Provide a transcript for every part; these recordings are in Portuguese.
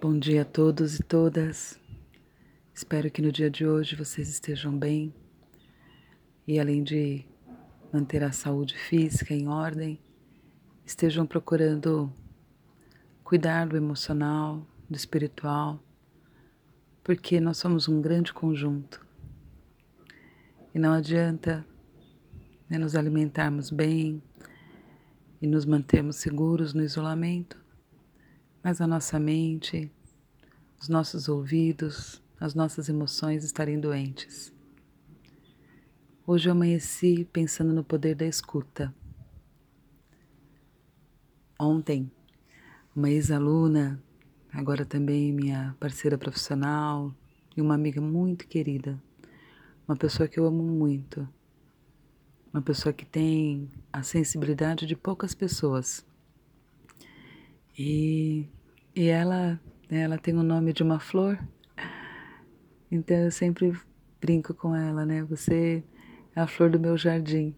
Bom dia a todos e todas. Espero que no dia de hoje vocês estejam bem e, além de manter a saúde física em ordem, estejam procurando cuidar do emocional, do espiritual, porque nós somos um grande conjunto e não adianta né, nos alimentarmos bem e nos mantermos seguros no isolamento mas a nossa mente, os nossos ouvidos, as nossas emoções estarem doentes. Hoje eu amanheci pensando no poder da escuta. Ontem, uma ex-aluna, agora também minha parceira profissional e uma amiga muito querida, uma pessoa que eu amo muito, uma pessoa que tem a sensibilidade de poucas pessoas e, e ela, né, ela tem o nome de uma flor, então eu sempre brinco com ela, né? Você é a flor do meu jardim.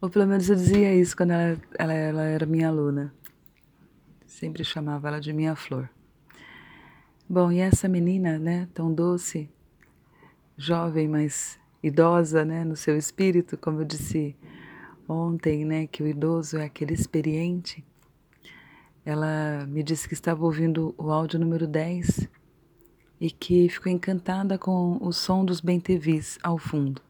Ou pelo menos eu dizia isso quando ela, ela, ela era minha aluna. Sempre chamava ela de minha flor. Bom, e essa menina, né, tão doce, jovem, mas idosa, né, no seu espírito, como eu disse ontem, né, que o idoso é aquele experiente ela me disse que estava ouvindo o áudio número 10 e que ficou encantada com o som dos bentevis ao fundo.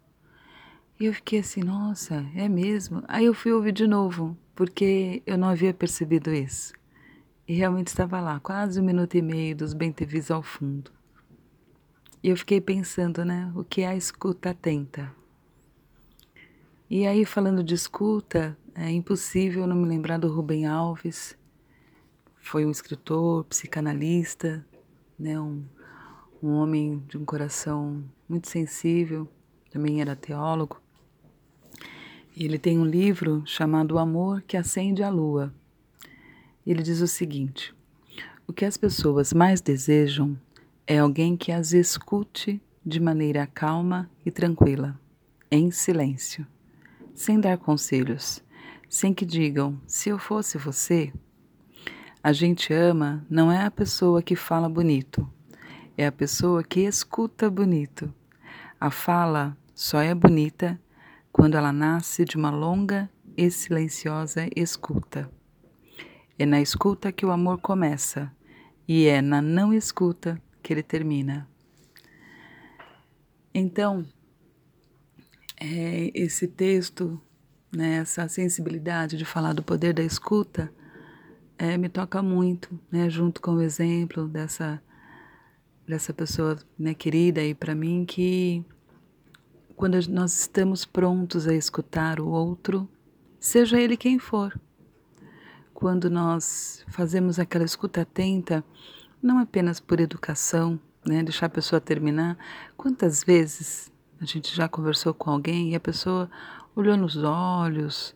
E eu fiquei assim, nossa, é mesmo? Aí eu fui ouvir de novo, porque eu não havia percebido isso. E realmente estava lá, quase um minuto e meio dos bentevis ao fundo. E eu fiquei pensando, né, o que é a escuta atenta? E aí, falando de escuta, é impossível não me lembrar do Rubem Alves, foi um escritor, psicanalista, né, um, um homem de um coração muito sensível, também era teólogo. Ele tem um livro chamado O Amor que Acende a Lua. Ele diz o seguinte: O que as pessoas mais desejam é alguém que as escute de maneira calma e tranquila, em silêncio, sem dar conselhos, sem que digam: se eu fosse você, a gente ama não é a pessoa que fala bonito, é a pessoa que escuta bonito. A fala só é bonita quando ela nasce de uma longa e silenciosa escuta. É na escuta que o amor começa e é na não escuta que ele termina. Então, é, esse texto, né, essa sensibilidade de falar do poder da escuta, é, me toca muito, né, junto com o exemplo dessa dessa pessoa né, querida aí para mim que quando nós estamos prontos a escutar o outro, seja ele quem for, quando nós fazemos aquela escuta atenta, não apenas por educação, né, deixar a pessoa terminar, quantas vezes a gente já conversou com alguém e a pessoa olhou nos olhos,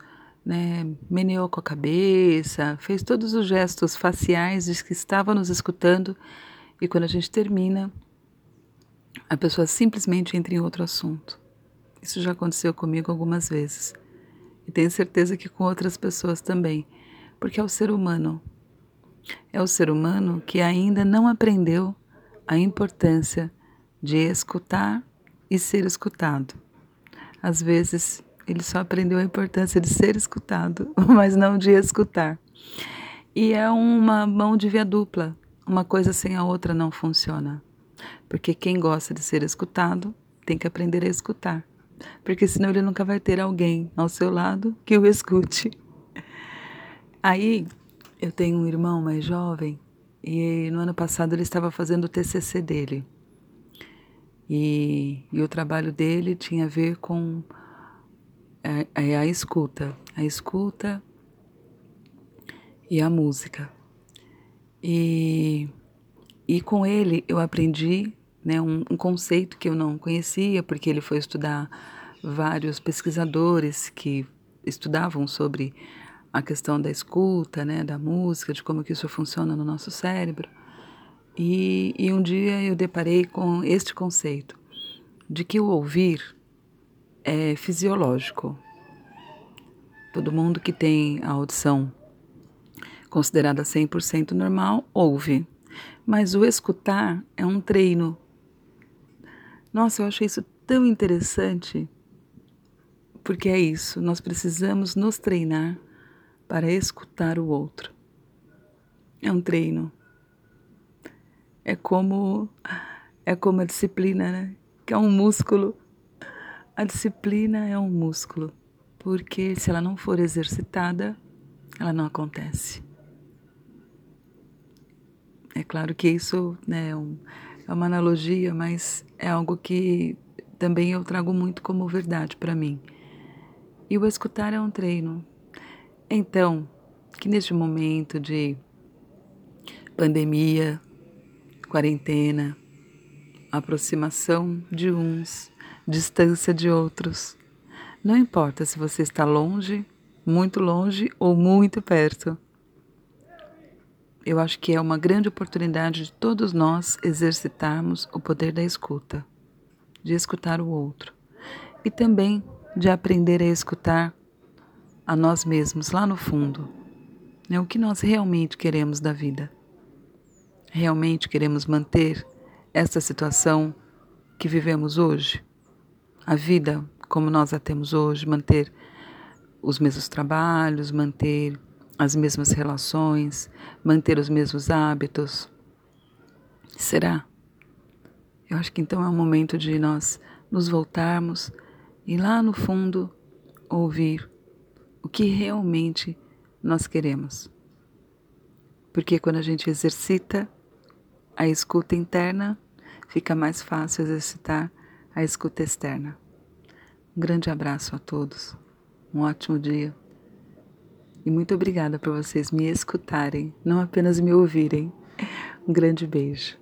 né, meneou com a cabeça, fez todos os gestos faciais de que estava nos escutando e quando a gente termina, a pessoa simplesmente entra em outro assunto. Isso já aconteceu comigo algumas vezes e tenho certeza que com outras pessoas também, porque é o ser humano. É o ser humano que ainda não aprendeu a importância de escutar e ser escutado. Às vezes ele só aprendeu a importância de ser escutado, mas não de escutar. E é uma mão de via dupla. Uma coisa sem a outra não funciona. Porque quem gosta de ser escutado tem que aprender a escutar. Porque senão ele nunca vai ter alguém ao seu lado que o escute. Aí eu tenho um irmão mais jovem e no ano passado ele estava fazendo o TCC dele. E, e o trabalho dele tinha a ver com é a escuta, a escuta e a música. E, e com ele eu aprendi né, um, um conceito que eu não conhecia, porque ele foi estudar vários pesquisadores que estudavam sobre a questão da escuta, né, da música, de como que isso funciona no nosso cérebro. E, e um dia eu deparei com este conceito de que o ouvir é fisiológico. Todo mundo que tem a audição considerada 100% normal ouve. Mas o escutar é um treino. Nossa, eu achei isso tão interessante, porque é isso, nós precisamos nos treinar para escutar o outro. É um treino. É como é como a disciplina, né? Que é um músculo. A disciplina é um músculo, porque se ela não for exercitada, ela não acontece. É claro que isso né, é, um, é uma analogia, mas é algo que também eu trago muito como verdade para mim. E o escutar é um treino. Então, que neste momento de pandemia, quarentena, aproximação de uns, distância de outros, não importa se você está longe, muito longe ou muito perto eu acho que é uma grande oportunidade de todos nós exercitarmos o poder da escuta, de escutar o outro e também de aprender a escutar a nós mesmos lá no fundo. Né? O que nós realmente queremos da vida? Realmente queremos manter esta situação que vivemos hoje? A vida como nós a temos hoje, manter os mesmos trabalhos, manter as mesmas relações, manter os mesmos hábitos? Será? Eu acho que então é o momento de nós nos voltarmos e lá no fundo ouvir o que realmente nós queremos. Porque quando a gente exercita a escuta interna, fica mais fácil exercitar a escuta externa. Um grande abraço a todos. Um ótimo dia. E muito obrigada por vocês me escutarem, não apenas me ouvirem. Um grande beijo.